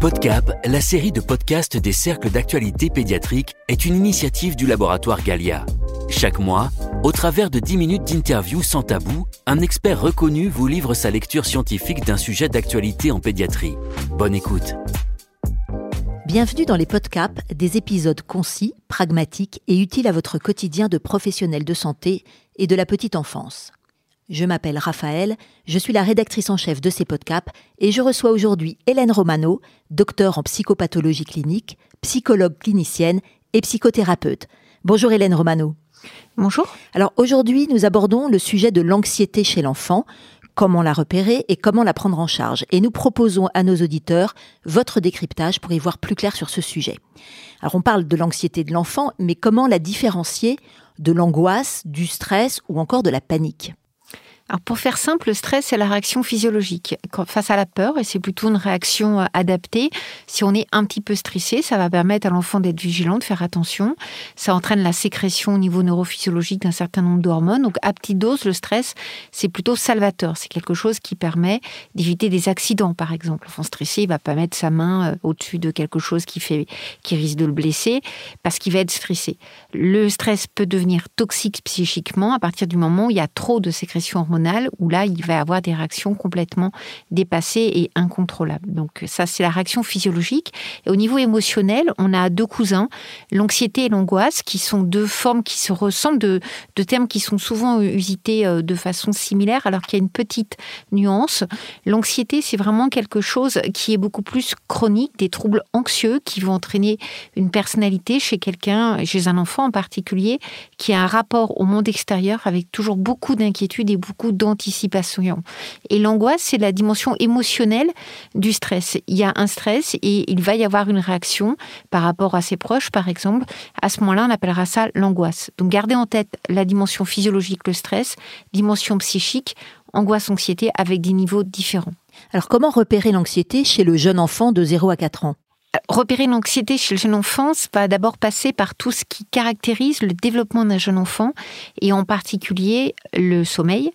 PodCap, la série de podcasts des cercles d'actualité pédiatrique, est une initiative du laboratoire Galia. Chaque mois, au travers de 10 minutes d'interview sans tabou, un expert reconnu vous livre sa lecture scientifique d'un sujet d'actualité en pédiatrie. Bonne écoute. Bienvenue dans les podcasts, des épisodes concis, pragmatiques et utiles à votre quotidien de professionnel de santé et de la petite enfance. Je m'appelle Raphaël, je suis la rédactrice en chef de ces podcasts et je reçois aujourd'hui Hélène Romano, docteur en psychopathologie clinique, psychologue clinicienne et psychothérapeute. Bonjour Hélène Romano. Bonjour. Alors aujourd'hui, nous abordons le sujet de l'anxiété chez l'enfant, comment la repérer et comment la prendre en charge. Et nous proposons à nos auditeurs votre décryptage pour y voir plus clair sur ce sujet. Alors on parle de l'anxiété de l'enfant, mais comment la différencier de l'angoisse, du stress ou encore de la panique? Alors pour faire simple, le stress, c'est la réaction physiologique face à la peur, et c'est plutôt une réaction euh, adaptée. Si on est un petit peu stressé, ça va permettre à l'enfant d'être vigilant, de faire attention. Ça entraîne la sécrétion au niveau neurophysiologique d'un certain nombre d'hormones. Donc à petite dose, le stress, c'est plutôt salvateur. C'est quelque chose qui permet d'éviter des accidents, par exemple. L'enfant stressé, il va pas mettre sa main euh, au-dessus de quelque chose qui fait, qui risque de le blesser, parce qu'il va être stressé. Le stress peut devenir toxique psychiquement à partir du moment où il y a trop de sécrétion hormonale où là, il va avoir des réactions complètement dépassées et incontrôlables. Donc ça, c'est la réaction physiologique. Et au niveau émotionnel, on a deux cousins, l'anxiété et l'angoisse, qui sont deux formes qui se ressemblent, de, de termes qui sont souvent usités euh, de façon similaire, alors qu'il y a une petite nuance. L'anxiété, c'est vraiment quelque chose qui est beaucoup plus chronique, des troubles anxieux qui vont entraîner une personnalité chez quelqu'un, chez un enfant en particulier, qui a un rapport au monde extérieur avec toujours beaucoup d'inquiétude et beaucoup d'anticipation. Et l'angoisse, c'est la dimension émotionnelle du stress. Il y a un stress et il va y avoir une réaction par rapport à ses proches, par exemple. À ce moment-là, on appellera ça l'angoisse. Donc gardez en tête la dimension physiologique, le stress, dimension psychique, angoisse, anxiété, avec des niveaux différents. Alors comment repérer l'anxiété chez le jeune enfant de 0 à 4 ans? Repérer l'anxiété chez le jeune enfant va d'abord passer par tout ce qui caractérise le développement d'un jeune enfant et en particulier le sommeil,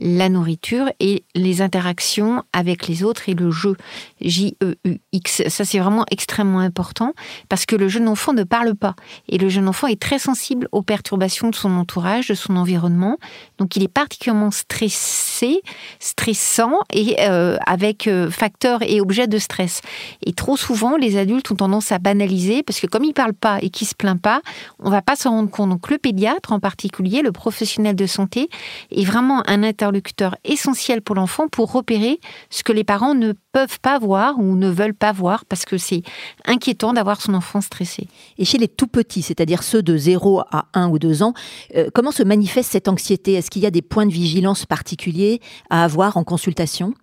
la nourriture et les interactions avec les autres et le jeu. J-E-U-X. Ça, c'est vraiment extrêmement important parce que le jeune enfant ne parle pas. Et le jeune enfant est très sensible aux perturbations de son entourage, de son environnement. Donc, il est particulièrement stressé, stressant et euh, avec euh, facteurs et objets de stress. Et trop souvent, les adultes ont tendance à banaliser parce que comme il parle pas et qu'il se plaint pas, on va pas s'en rendre compte. Donc, le pédiatre en particulier, le professionnel de santé, est vraiment un interlocuteur interlocuteur essentiel pour l'enfant pour repérer ce que les parents ne peuvent pas voir ou ne veulent pas voir parce que c'est inquiétant d'avoir son enfant stressé. Et chez les tout petits, c'est-à-dire ceux de 0 à 1 ou 2 ans, euh, comment se manifeste cette anxiété? Est-ce qu'il y a des points de vigilance particuliers à avoir en consultation?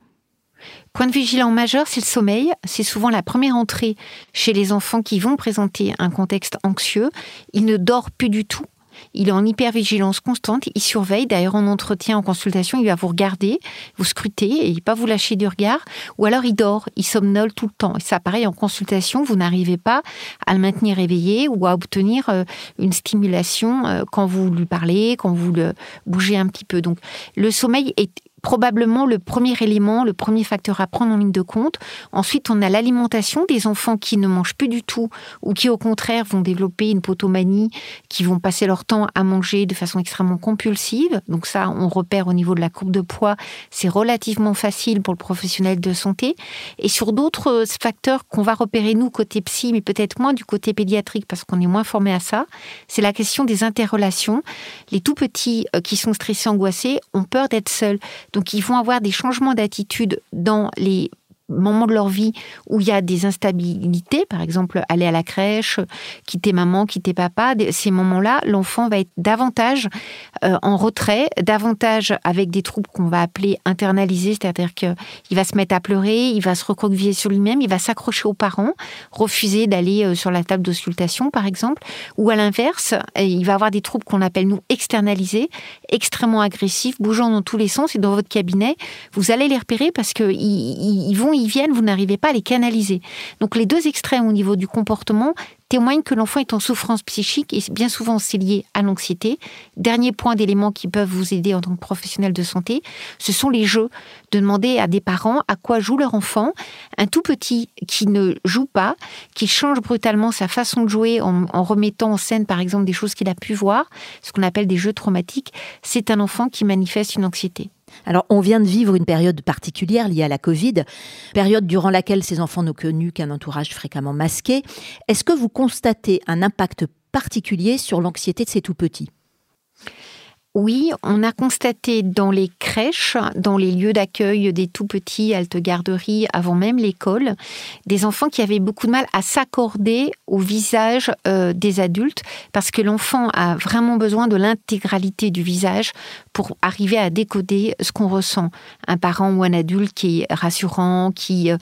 Point de vigilance majeur, c'est le sommeil. C'est souvent la première entrée chez les enfants qui vont présenter un contexte anxieux. Il ne dort plus du tout il est en hypervigilance constante, il surveille. D'ailleurs, en entretien, en consultation, il va vous regarder, vous scruter et pas vous lâcher du regard. Ou alors, il dort, il somnole tout le temps. Et ça, pareil, en consultation, vous n'arrivez pas à le maintenir éveillé ou à obtenir euh, une stimulation euh, quand vous lui parlez, quand vous le bougez un petit peu. Donc, le sommeil est probablement le premier élément, le premier facteur à prendre en ligne de compte. Ensuite, on a l'alimentation des enfants qui ne mangent plus du tout ou qui, au contraire, vont développer une potomanie, qui vont passer leur temps à manger de façon extrêmement compulsive. Donc ça, on repère au niveau de la courbe de poids, c'est relativement facile pour le professionnel de santé. Et sur d'autres facteurs qu'on va repérer, nous, côté psy, mais peut-être moins du côté pédiatrique, parce qu'on est moins formé à ça, c'est la question des interrelations. Les tout petits euh, qui sont stressés, angoissés, ont peur d'être seuls. Donc ils vont avoir des changements d'attitude dans les moments de leur vie où il y a des instabilités, par exemple aller à la crèche, quitter maman, quitter papa, ces moments-là, l'enfant va être davantage euh, en retrait, davantage avec des troubles qu'on va appeler internalisés, c'est-à-dire qu'il va se mettre à pleurer, il va se recroqueviller sur lui-même, il va s'accrocher aux parents, refuser d'aller euh, sur la table d'auscultation, par exemple, ou à l'inverse, il va avoir des troubles qu'on appelle nous externalisés, extrêmement agressifs, bougeant dans tous les sens, et dans votre cabinet, vous allez les repérer parce qu'ils ils vont ils viennent, vous n'arrivez pas à les canaliser. Donc les deux extrêmes au niveau du comportement témoignent que l'enfant est en souffrance psychique et bien souvent c'est lié à l'anxiété. Dernier point d'éléments qui peuvent vous aider en tant que professionnel de santé, ce sont les jeux. De demander à des parents à quoi joue leur enfant. Un tout petit qui ne joue pas, qui change brutalement sa façon de jouer en, en remettant en scène par exemple des choses qu'il a pu voir, ce qu'on appelle des jeux traumatiques, c'est un enfant qui manifeste une anxiété. Alors, on vient de vivre une période particulière liée à la Covid, période durant laquelle ces enfants n'ont connu qu'un entourage fréquemment masqué. Est-ce que vous constatez un impact particulier sur l'anxiété de ces tout petits oui, on a constaté dans les crèches, dans les lieux d'accueil des tout petits, halte garderies, avant même l'école, des enfants qui avaient beaucoup de mal à s'accorder au visage euh, des adultes parce que l'enfant a vraiment besoin de l'intégralité du visage pour arriver à décoder ce qu'on ressent. Un parent ou un adulte qui est rassurant, qui euh,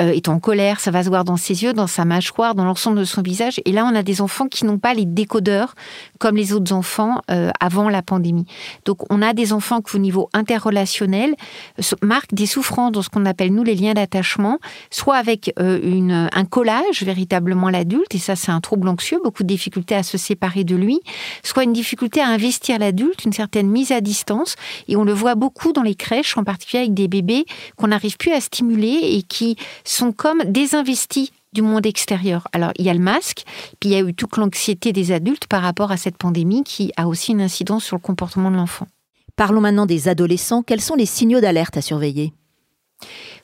euh, est en colère, ça va se voir dans ses yeux, dans sa mâchoire, dans l'ensemble de son visage. Et là, on a des enfants qui n'ont pas les décodeurs comme les autres enfants avant la pandémie. Donc on a des enfants qui au niveau interrelationnel marquent des souffrances dans ce qu'on appelle nous les liens d'attachement, soit avec euh, un collage véritablement l'adulte, et ça c'est un trouble anxieux, beaucoup de difficultés à se séparer de lui, soit une difficulté à investir l'adulte, une certaine mise à distance, et on le voit beaucoup dans les crèches, en particulier avec des bébés qu'on n'arrive plus à stimuler et qui sont comme désinvestis du monde extérieur. Alors, il y a le masque, puis il y a eu toute l'anxiété des adultes par rapport à cette pandémie qui a aussi une incidence sur le comportement de l'enfant. Parlons maintenant des adolescents. Quels sont les signaux d'alerte à surveiller?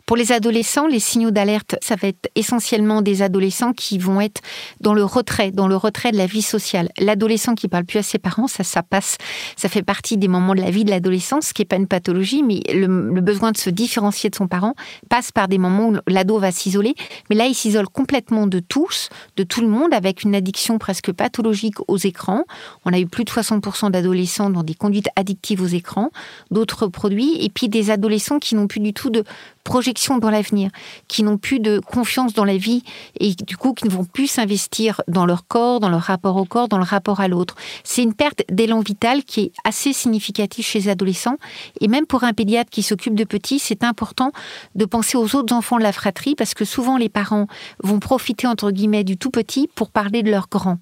Pour les adolescents, les signaux d'alerte, ça va être essentiellement des adolescents qui vont être dans le retrait, dans le retrait de la vie sociale. L'adolescent qui parle plus à ses parents, ça, ça passe, ça fait partie des moments de la vie de l'adolescence, ce qui n'est pas une pathologie, mais le, besoin de se différencier de son parent passe par des moments où l'ado va s'isoler. Mais là, il s'isole complètement de tous, de tout le monde, avec une addiction presque pathologique aux écrans. On a eu plus de 60% d'adolescents dans des conduites addictives aux écrans, d'autres produits, et puis des adolescents qui n'ont plus du tout de projection dans l'avenir, qui n'ont plus de confiance dans la vie et du coup qui ne vont plus s'investir dans leur corps, dans leur rapport au corps, dans le rapport à l'autre. C'est une perte d'élan vital qui est assez significative chez les adolescents et même pour un pédiatre qui s'occupe de petits, c'est important de penser aux autres enfants de la fratrie parce que souvent les parents vont profiter entre guillemets du tout petit pour parler de leurs grands.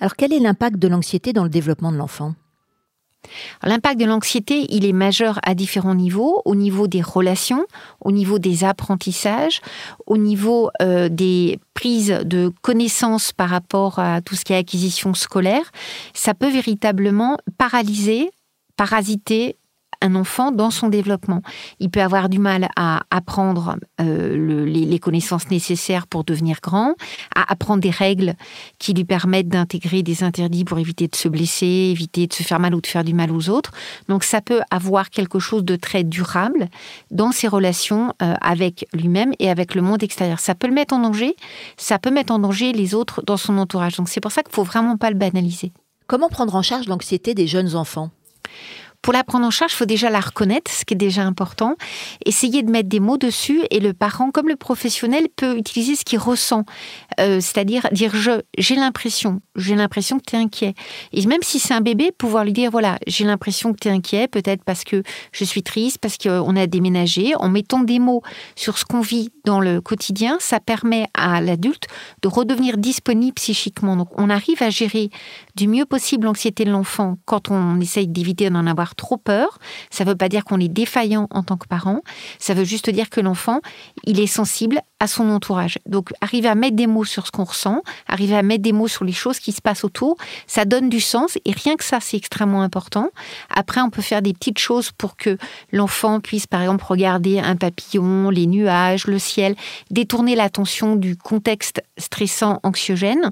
Alors quel est l'impact de l'anxiété dans le développement de l'enfant? L'impact de l'anxiété, il est majeur à différents niveaux, au niveau des relations, au niveau des apprentissages, au niveau euh, des prises de connaissances par rapport à tout ce qui est acquisition scolaire. Ça peut véritablement paralyser, parasiter un enfant dans son développement. Il peut avoir du mal à apprendre euh, les, connaissances nécessaires pour devenir grand, à apprendre des règles qui lui permettent d'intégrer des interdits pour éviter de se blesser, éviter de se faire mal ou de faire du mal aux autres. Donc ça peut avoir quelque chose de très durable dans ses relations euh, avec lui-même et avec le monde extérieur. Ça peut le mettre en danger, ça peut mettre en danger les autres dans son entourage. Donc c'est pour ça qu'il faut vraiment pas le banaliser. Comment prendre en charge l'anxiété des jeunes enfants? Pour la prendre en charge, il faut déjà la reconnaître, ce qui est déjà important. Essayer de mettre des mots dessus et le parent, comme le professionnel, peut utiliser ce qu'il ressent. Euh, c'est-à-dire dire je, j'ai l'impression, j'ai l'impression que tu es inquiet. Et même si c'est un bébé, pouvoir lui dire voilà, j'ai l'impression que tu es inquiet, peut-être parce que je suis triste, parce qu'on a déménagé. En mettant des mots sur ce qu'on vit dans le quotidien, ça permet à l'adulte de redevenir disponible psychiquement. Donc on arrive à gérer du mieux possible l'anxiété de l'enfant quand on essaye d'éviter d'en trop peur. Ça ne veut pas dire qu'on est défaillant en tant que parent. Ça veut juste dire que l'enfant, il est sensible à son entourage. Donc, arriver à mettre des mots sur ce qu'on ressent, arriver à mettre des mots sur les choses qui se passent autour, ça donne du sens et rien que ça, c'est extrêmement important. Après, on peut faire des petites choses pour que l'enfant puisse, par exemple, regarder un papillon, les nuages, le ciel, détourner l'attention du contexte stressant, anxiogène,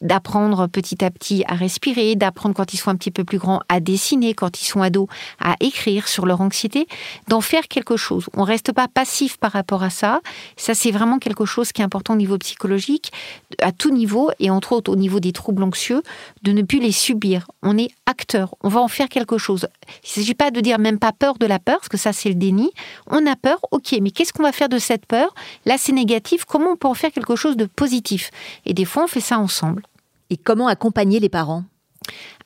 d'apprendre petit à petit à respirer, d'apprendre quand ils sont un petit peu plus grands à dessiner, quand ils sont ados à écrire sur leur anxiété, d'en faire quelque chose. On reste pas passif par rapport à ça. Ça, c'est vraiment quelque chose qui est important au niveau psychologique, à tout niveau, et entre autres au niveau des troubles anxieux, de ne plus les subir. On est acteur, on va en faire quelque chose. Il ne s'agit pas de dire même pas peur de la peur, parce que ça c'est le déni. On a peur, ok, mais qu'est-ce qu'on va faire de cette peur? Là c'est négatif, comment on peut en faire quelque chose de positif? Et des fois on fait ça ensemble. Et comment accompagner les parents?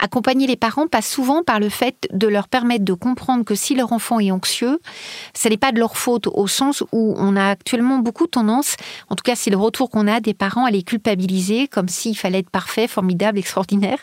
Accompagner les parents passe souvent par le fait de leur permettre de comprendre que si leur enfant est anxieux, ce n'est pas de leur faute au sens où on a actuellement beaucoup tendance, en tout cas c'est le retour qu'on a des parents à les culpabiliser comme s'il fallait être parfait, formidable, extraordinaire.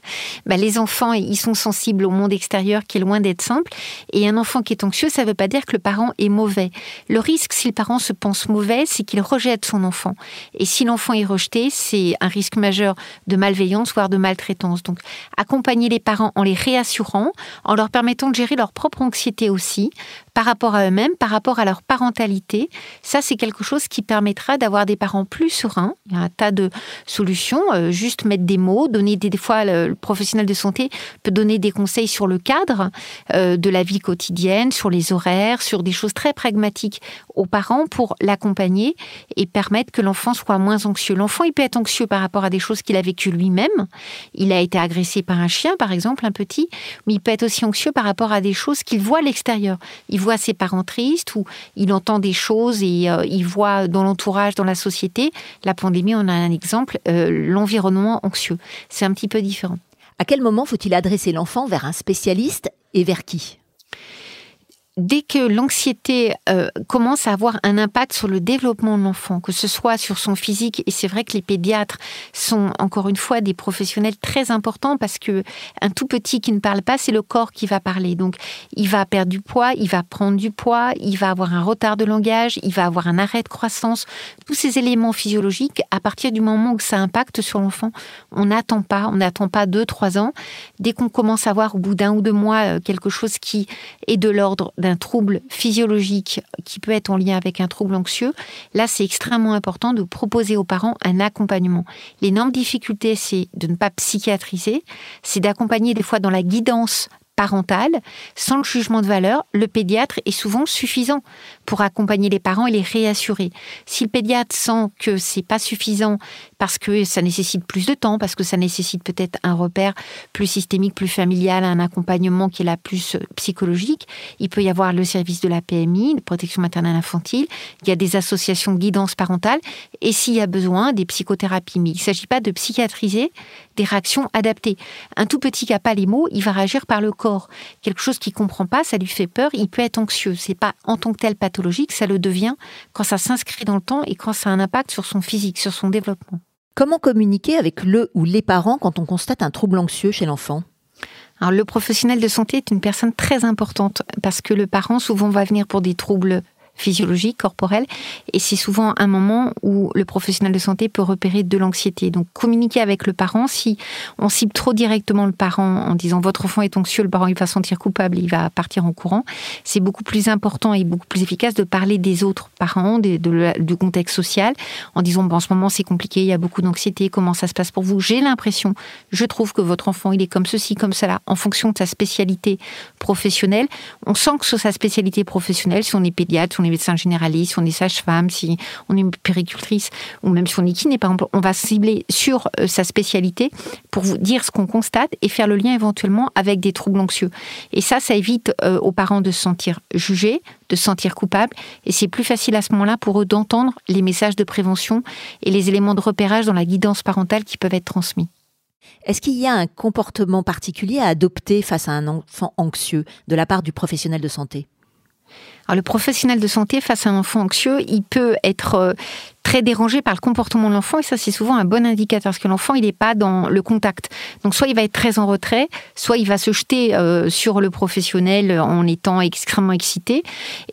Bah, les enfants, ils sont sensibles au monde extérieur qui est loin d'être simple. Et un enfant qui est anxieux, ça ne veut pas dire que le parent est mauvais. Le risque, si le parent se pense mauvais, c'est qu'il rejette son enfant. Et si l'enfant est rejeté, c'est un risque majeur de malveillance, voire de maltraitance. Donc accompagner les parents en les réassurant, en leur permettant de gérer leur propre anxiété aussi, par rapport à eux-mêmes, par rapport à leur parentalité. Ça, c'est quelque chose qui permettra d'avoir des parents plus sereins. Il y a un tas de solutions. Euh, juste mettre des mots, donner des, fois, le, professionnel de santé peut donner des conseils sur le cadre euh, de la vie quotidienne, sur les horaires, sur des choses très pragmatiques aux parents pour l'accompagner et permettre que l'enfant soit moins anxieux. L'enfant, il peut être anxieux par rapport à des choses qu'il a vécues lui-même. Il a été agressé par un chien, par exemple, un petit, mais il peut être aussi anxieux par rapport à des choses qu'il voit à l'extérieur. Il voit ses parents tristes ou il entend des choses et euh, il voit dans l'entourage, dans la société, la pandémie, on a un exemple, euh, l'environnement anxieux. C'est un petit peu différent. À quel moment faut-il adresser l'enfant vers un spécialiste et vers qui? Dès que l'anxiété euh, commence à avoir un impact sur le développement de l'enfant, que ce soit sur son physique, et c'est vrai que les pédiatres sont encore une fois des professionnels très importants parce que un tout petit qui ne parle pas, c'est le corps qui va parler. Donc, il va perdre du poids, il va prendre du poids, il va avoir un retard de langage, il va avoir un arrêt de croissance. Tous ces éléments physiologiques, à partir du moment où ça impacte sur l'enfant, on n'attend pas, on n'attend pas deux, trois ans. Dès qu'on commence à voir au bout d'un ou deux mois euh, quelque chose qui est de l'ordre d'un un trouble physiologique qui peut être en lien avec un trouble anxieux, là, c'est extrêmement important de proposer aux parents un accompagnement. L'énorme difficulté, c'est de ne pas psychiatriser, c'est d'accompagner des fois dans la guidance parentale, sans le jugement de valeur, le pédiatre est souvent suffisant pour accompagner les parents et les réassurer. Si le pédiatre sent que c'est pas suffisant parce que ça nécessite plus de temps, parce que ça nécessite peut-être un repère plus systémique, plus familial, un accompagnement qui est là plus euh, psychologique, il peut y avoir le service de la PMI, de protection maternelle infantile, il y a des associations de guidance parentale et s'il y a besoin, des psychothérapies. Mais il ne s'agit pas de psychiatriser des réactions adaptées. Un tout petit qui n'a pas les mots, il va réagir par le corps quelque chose qu'il comprend pas, ça lui fait peur, il peut être anxieux. C'est pas en tant que tel pathologique, ça le devient quand ça s'inscrit dans le temps et quand ça a un impact sur son physique, sur son développement. Comment communiquer avec le ou les parents quand on constate un trouble anxieux chez l'enfant? Alors, le professionnel de santé est une personne très importante parce que le parent souvent va venir pour des troubles physiologique, corporelle. Et c'est souvent un moment où le professionnel de santé peut repérer de l'anxiété. Donc communiquer avec le parent, si on cible trop directement le parent en disant votre enfant est anxieux, le parent il va se sentir coupable, il va partir en courant, c'est beaucoup plus important et beaucoup plus efficace de parler des autres parents, du contexte social, en disant en ce moment c'est compliqué, il y a beaucoup d'anxiété, comment ça se passe pour vous? J'ai l'impression, je trouve que votre enfant il est comme ceci, comme cela, en fonction de sa spécialité professionnelle. On sent que sur sa spécialité professionnelle, si on est pédiatre, si on est médecin généraliste, si on est sage-femme, si on est péricultrice, ou même si on est kiné, par exemple, on va cibler sur euh, sa spécialité pour vous dire ce qu'on constate et faire le lien éventuellement avec des troubles anxieux. Et ça, ça évite euh, aux parents de se sentir jugés, de se sentir coupables, et c'est plus facile à ce moment-là pour eux d'entendre les messages de prévention et les éléments de repérage dans la guidance parentale qui peuvent être transmis. Est-ce qu'il y a un comportement particulier à adopter face à un enfant anxieux de la part du professionnel de santé? Alors, le professionnel de santé face à un enfant anxieux, il peut être euh, très dérangé par le comportement de l'enfant et ça c'est souvent un bon indicateur parce que l'enfant il n'est pas dans le contact. Donc soit il va être très en retrait, soit il va se jeter euh, sur le professionnel en étant extrêmement excité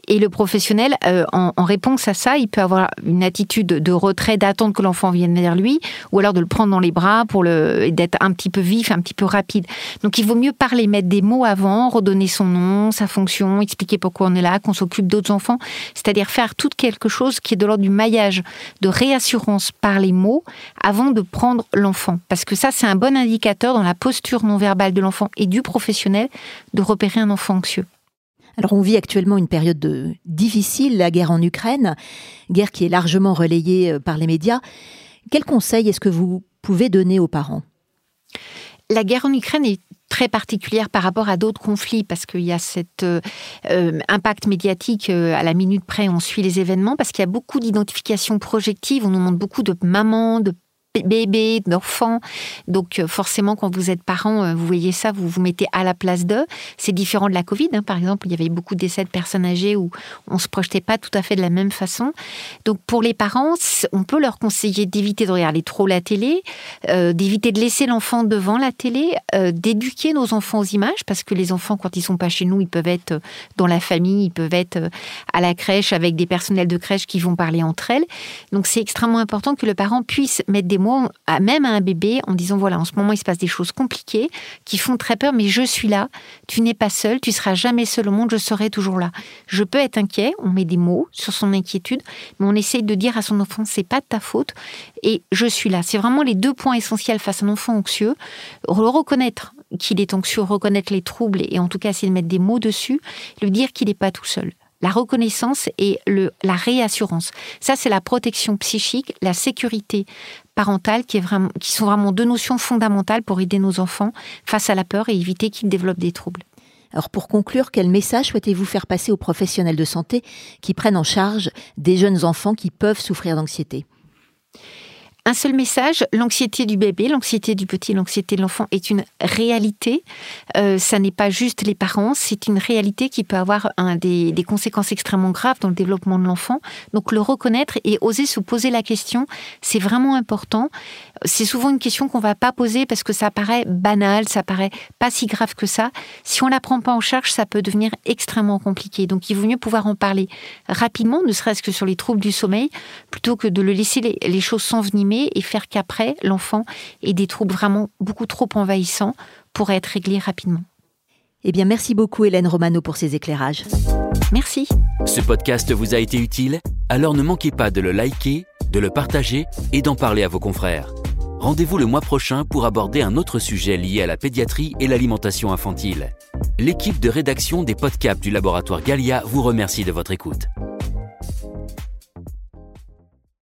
et le professionnel euh, en, réponse à ça il peut avoir une attitude de retrait, d'attendre que l'enfant vienne vers lui ou alors de le prendre dans les bras pour le d'être un petit peu vif, un petit peu rapide. Donc il vaut mieux parler, mettre des mots avant, redonner son nom, sa fonction, expliquer pourquoi on est là, qu'on s'occupe d'autres enfants, c'est-à-dire faire tout quelque chose qui est de l'ordre du maillage de réassurance par les mots avant de prendre l'enfant. Parce que ça, c'est un bon indicateur dans la posture non verbale de l'enfant et du professionnel de repérer un enfant anxieux. Alors on vit actuellement une période difficile, la guerre en Ukraine, guerre qui est largement relayée euh, par les médias. Quels conseils est-ce que vous pouvez donner aux parents? La guerre en Ukraine est très particulière par rapport à d'autres conflits parce qu'il y a cet euh, euh, impact médiatique euh, à la minute près, on suit les événements parce qu'il y a beaucoup d'identifications projectives, on nous montre beaucoup de mamans, de bébés, d'enfants. Donc euh, forcément, quand vous êtes parent, euh, vous voyez ça, vous vous mettez à la place d'eux. C'est différent de la Covid. Hein. Par exemple, il y avait beaucoup de décès de personnes âgées où on se projetait pas tout à fait de la même façon. Donc pour les parents, on peut leur conseiller d'éviter de regarder trop la télé, euh, d'éviter de laisser l'enfant devant la télé, d'éduquer nos enfants aux images, parce que les enfants, quand ils sont pas chez nous, ils peuvent être dans la famille, ils peuvent être à la crèche avec des personnels de crèche qui vont parler entre elles. Donc c'est extrêmement important que le parent puisse mettre des mots, même à un bébé, en disant voilà, en ce moment il se passe des choses compliquées qui font très peur, mais je suis là. Tu n'es pas seul, tu seras jamais seul au monde, je serai toujours là. Je peux être inquiet, on met des mots sur son inquiétude, mais on essaye de dire à son enfant c'est pas de ta faute et je suis là. C'est vraiment les deux points essentiels face à un enfant anxieux. Le reconnaître qu'il est anxieux, reconnaître les troubles et en tout cas essayer de mettre des mots dessus, lui dire qu'il n'est pas tout seul la reconnaissance et le, la réassurance. Ça, c'est la protection psychique, la sécurité parentale, qui, est vraiment, qui sont vraiment deux notions fondamentales pour aider nos enfants face à la peur et éviter qu'ils développent des troubles. Alors pour conclure, quel message souhaitez-vous faire passer aux professionnels de santé qui prennent en charge des jeunes enfants qui peuvent souffrir d'anxiété? Un seul message, l'anxiété du bébé, l'anxiété du petit, l'anxiété de l'enfant est une réalité. Euh, ça n'est pas juste les parents, c'est une réalité qui peut avoir des, conséquences extrêmement graves dans le développement de l'enfant. Donc le reconnaître et oser se poser la question, c'est vraiment important. C'est souvent une question qu'on va pas poser parce que ça paraît banal, ça paraît pas si grave que ça. Si on la prend pas en charge, ça peut devenir extrêmement compliqué. Donc il vaut mieux pouvoir en parler rapidement, ne serait-ce que sur les troubles du sommeil, plutôt que de le laisser les choses s'envenimer et faire qu'après, l'enfant ait des troubles vraiment beaucoup trop envahissants pour être réglés rapidement. Eh bien, merci beaucoup Hélène Romano pour ces éclairages. Merci. Ce podcast vous a été utile? Alors ne manquez pas de le liker, de le partager et d'en parler à vos confrères. Rendez-vous le mois prochain pour aborder un autre sujet lié à la pédiatrie et l'alimentation infantile. L'équipe de rédaction des podcasts du laboratoire Galia vous remercie de votre écoute.